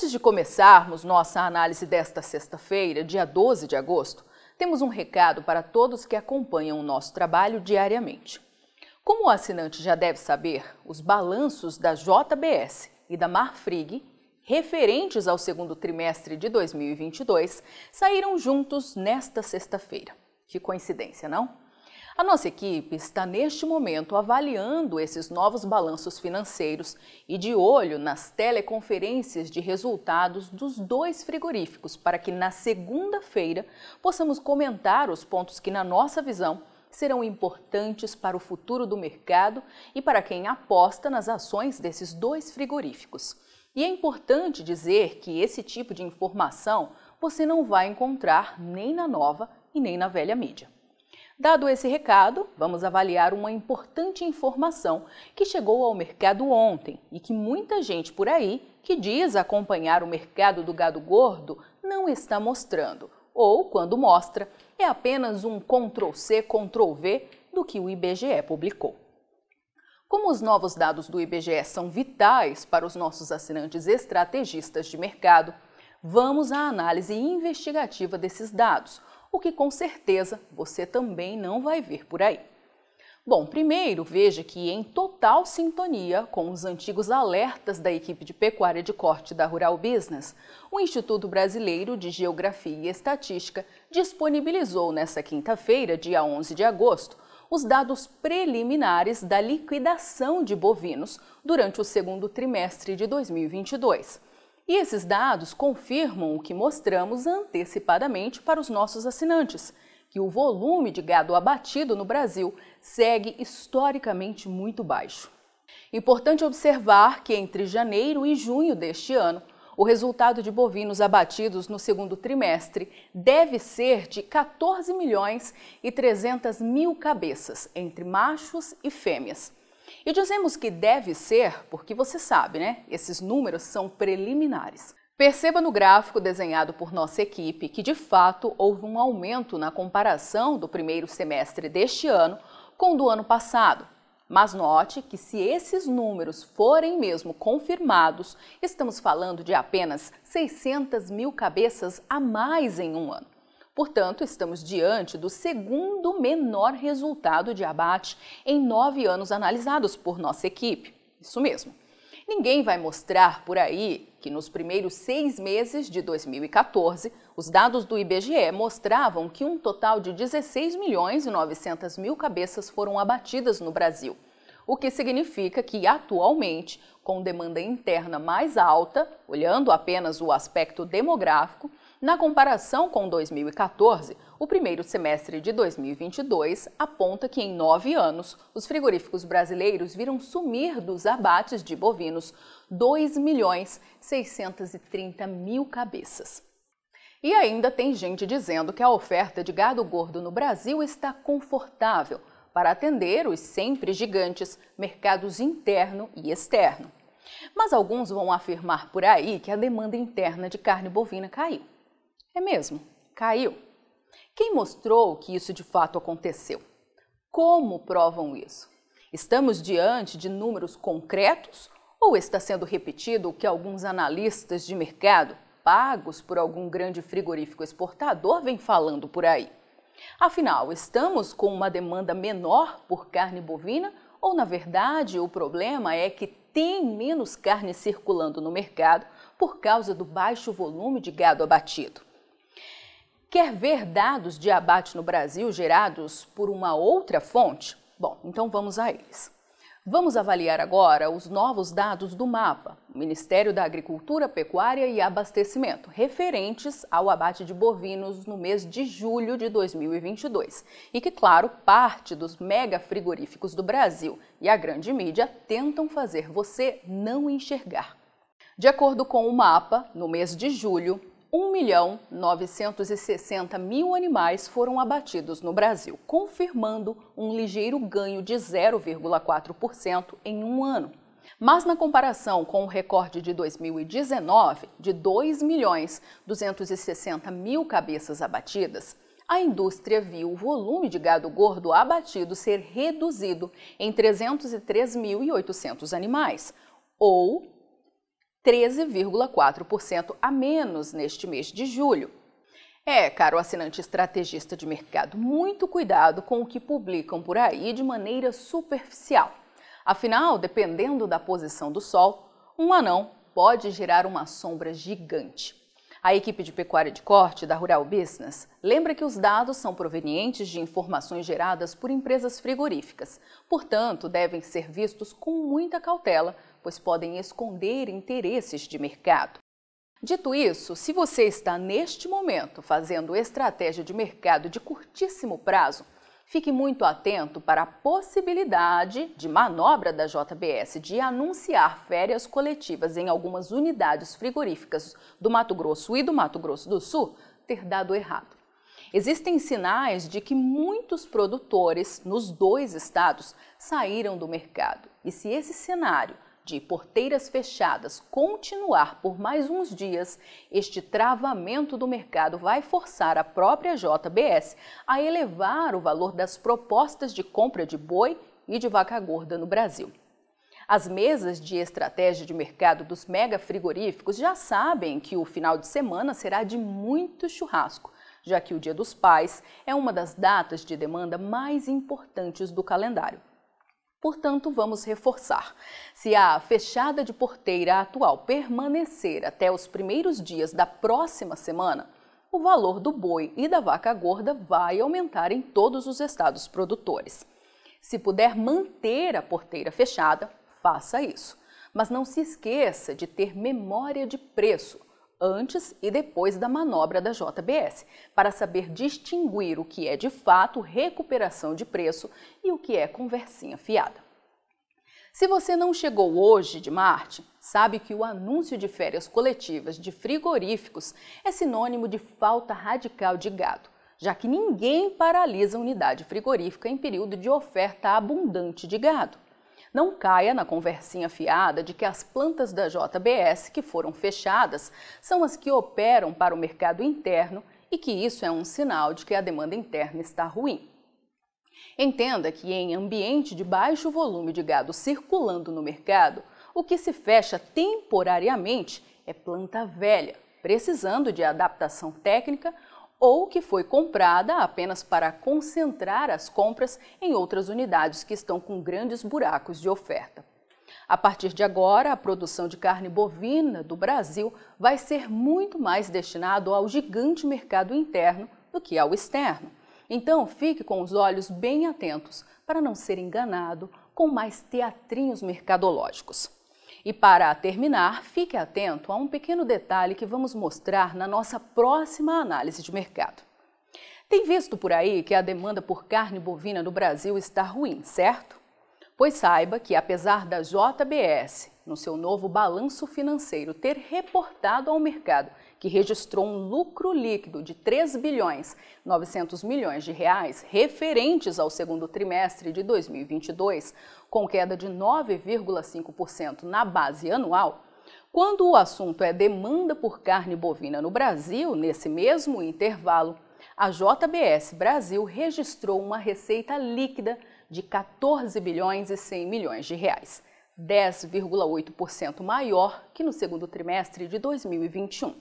Antes de começarmos nossa análise desta sexta-feira, dia 12 de agosto, temos um recado para todos que acompanham o nosso trabalho diariamente. Como o assinante já deve saber, os balanços da JBS e da Marfrig, referentes ao segundo trimestre de 2022, saíram juntos nesta sexta-feira. Que coincidência, não? A nossa equipe está neste momento avaliando esses novos balanços financeiros e de olho nas teleconferências de resultados dos dois frigoríficos para que na segunda-feira possamos comentar os pontos que, na nossa visão, serão importantes para o futuro do mercado e para quem aposta nas ações desses dois frigoríficos. E é importante dizer que esse tipo de informação você não vai encontrar nem na nova e nem na velha mídia. Dado esse recado, vamos avaliar uma importante informação que chegou ao mercado ontem e que muita gente por aí que diz acompanhar o mercado do gado gordo não está mostrando, ou quando mostra, é apenas um Ctrl-C, Ctrl-V do que o IBGE publicou. Como os novos dados do IBGE são vitais para os nossos assinantes estrategistas de mercado, vamos à análise investigativa desses dados, o que com certeza você também não vai ver por aí. Bom, primeiro veja que, em total sintonia com os antigos alertas da equipe de pecuária de corte da Rural Business, o Instituto Brasileiro de Geografia e Estatística disponibilizou nesta quinta-feira, dia 11 de agosto, os dados preliminares da liquidação de bovinos durante o segundo trimestre de 2022 e esses dados confirmam o que mostramos antecipadamente para os nossos assinantes, que o volume de gado abatido no Brasil segue historicamente muito baixo. Importante observar que entre janeiro e junho deste ano, o resultado de bovinos abatidos no segundo trimestre deve ser de 14 milhões e 300 mil cabeças entre machos e fêmeas, e dizemos que deve ser porque você sabe, né? Esses números são preliminares. Perceba no gráfico desenhado por nossa equipe que, de fato, houve um aumento na comparação do primeiro semestre deste ano com o do ano passado. Mas note que, se esses números forem mesmo confirmados, estamos falando de apenas 600 mil cabeças a mais em um ano. Portanto, estamos diante do segundo menor resultado de abate em nove anos analisados por nossa equipe. Isso mesmo. Ninguém vai mostrar por aí que nos primeiros seis meses de 2014, os dados do IBGE mostravam que um total de 16 milhões e 900 mil cabeças foram abatidas no Brasil, o que significa que, atualmente, com demanda interna mais alta, olhando apenas o aspecto demográfico, na comparação com 2014, o primeiro semestre de 2022 aponta que em nove anos, os frigoríficos brasileiros viram sumir dos abates de bovinos 2 milhões 630 mil cabeças. E ainda tem gente dizendo que a oferta de gado gordo no Brasil está confortável para atender os sempre gigantes mercados interno e externo. Mas alguns vão afirmar por aí que a demanda interna de carne bovina caiu. É mesmo, caiu. Quem mostrou que isso de fato aconteceu? Como provam isso? Estamos diante de números concretos ou está sendo repetido o que alguns analistas de mercado, pagos por algum grande frigorífico exportador, vêm falando por aí? Afinal, estamos com uma demanda menor por carne bovina ou, na verdade, o problema é que tem menos carne circulando no mercado por causa do baixo volume de gado abatido? Quer ver dados de abate no Brasil gerados por uma outra fonte? Bom, então vamos a eles. Vamos avaliar agora os novos dados do MAPA, Ministério da Agricultura, Pecuária e Abastecimento, referentes ao abate de bovinos no mês de julho de 2022. E que, claro, parte dos mega frigoríficos do Brasil e a grande mídia tentam fazer você não enxergar. De acordo com o mapa, no mês de julho, 1 milhão 960 mil animais foram abatidos no Brasil, confirmando um ligeiro ganho de 0,4% em um ano. Mas na comparação com o recorde de 2019, de 2 milhões 260 mil cabeças abatidas, a indústria viu o volume de gado gordo abatido ser reduzido em 303.800 animais, ou 13,4% a menos neste mês de julho. É, caro assinante estrategista de mercado, muito cuidado com o que publicam por aí de maneira superficial. Afinal, dependendo da posição do sol, um anão pode gerar uma sombra gigante. A equipe de pecuária de corte da Rural Business lembra que os dados são provenientes de informações geradas por empresas frigoríficas, portanto, devem ser vistos com muita cautela pois podem esconder interesses de mercado. Dito isso, se você está neste momento fazendo estratégia de mercado de curtíssimo prazo, fique muito atento para a possibilidade de manobra da JBS de anunciar férias coletivas em algumas unidades frigoríficas do Mato Grosso e do Mato Grosso do Sul ter dado errado. Existem sinais de que muitos produtores nos dois estados saíram do mercado. E se esse cenário de porteiras fechadas continuar por mais uns dias, este travamento do mercado vai forçar a própria JBS a elevar o valor das propostas de compra de boi e de vaca gorda no Brasil. As mesas de estratégia de mercado dos mega frigoríficos já sabem que o final de semana será de muito churrasco, já que o Dia dos Pais é uma das datas de demanda mais importantes do calendário. Portanto, vamos reforçar. Se a fechada de porteira atual permanecer até os primeiros dias da próxima semana, o valor do boi e da vaca gorda vai aumentar em todos os estados produtores. Se puder manter a porteira fechada, faça isso. Mas não se esqueça de ter memória de preço antes e depois da manobra da JBS, para saber distinguir o que é de fato recuperação de preço e o que é conversinha fiada. Se você não chegou hoje de Marte, sabe que o anúncio de férias coletivas de frigoríficos é sinônimo de falta radical de gado, já que ninguém paralisa a unidade frigorífica em período de oferta abundante de gado. Não caia na conversinha fiada de que as plantas da JBS que foram fechadas são as que operam para o mercado interno e que isso é um sinal de que a demanda interna está ruim. Entenda que em ambiente de baixo volume de gado circulando no mercado, o que se fecha temporariamente é planta velha, precisando de adaptação técnica ou que foi comprada apenas para concentrar as compras em outras unidades que estão com grandes buracos de oferta. A partir de agora, a produção de carne bovina do Brasil vai ser muito mais destinado ao gigante mercado interno do que ao externo. Então, fique com os olhos bem atentos para não ser enganado com mais teatrinhos mercadológicos. E para terminar, fique atento a um pequeno detalhe que vamos mostrar na nossa próxima análise de mercado. Tem visto por aí que a demanda por carne bovina no Brasil está ruim, certo? Pois saiba que, apesar da JBS, no seu novo balanço financeiro, ter reportado ao mercado que registrou um lucro líquido de 3 bilhões 900 milhões de reais referentes ao segundo trimestre de 2022, com queda de 9,5% na base anual, quando o assunto é demanda por carne bovina no Brasil, nesse mesmo intervalo, a JBS Brasil registrou uma receita líquida de 14 bilhões e 100 milhões de reais, 10,8% maior que no segundo trimestre de 2021.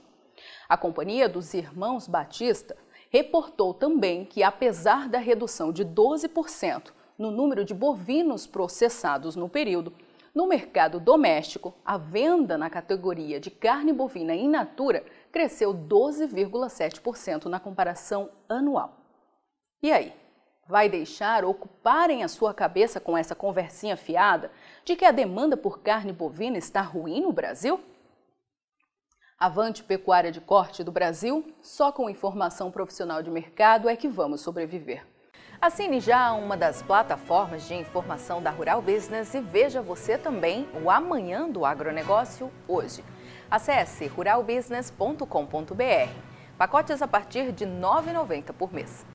A Companhia dos Irmãos Batista reportou também que, apesar da redução de 12% no número de bovinos processados no período, no mercado doméstico, a venda na categoria de carne bovina in natura cresceu 12,7% na comparação anual. E aí? Vai deixar ocuparem a sua cabeça com essa conversinha fiada de que a demanda por carne bovina está ruim no Brasil? Avante Pecuária de Corte do Brasil, só com informação profissional de mercado é que vamos sobreviver. Assine já uma das plataformas de informação da Rural Business e veja você também o Amanhã do Agronegócio hoje. Acesse ruralbusiness.com.br. Pacotes a partir de R$ 9,90 por mês.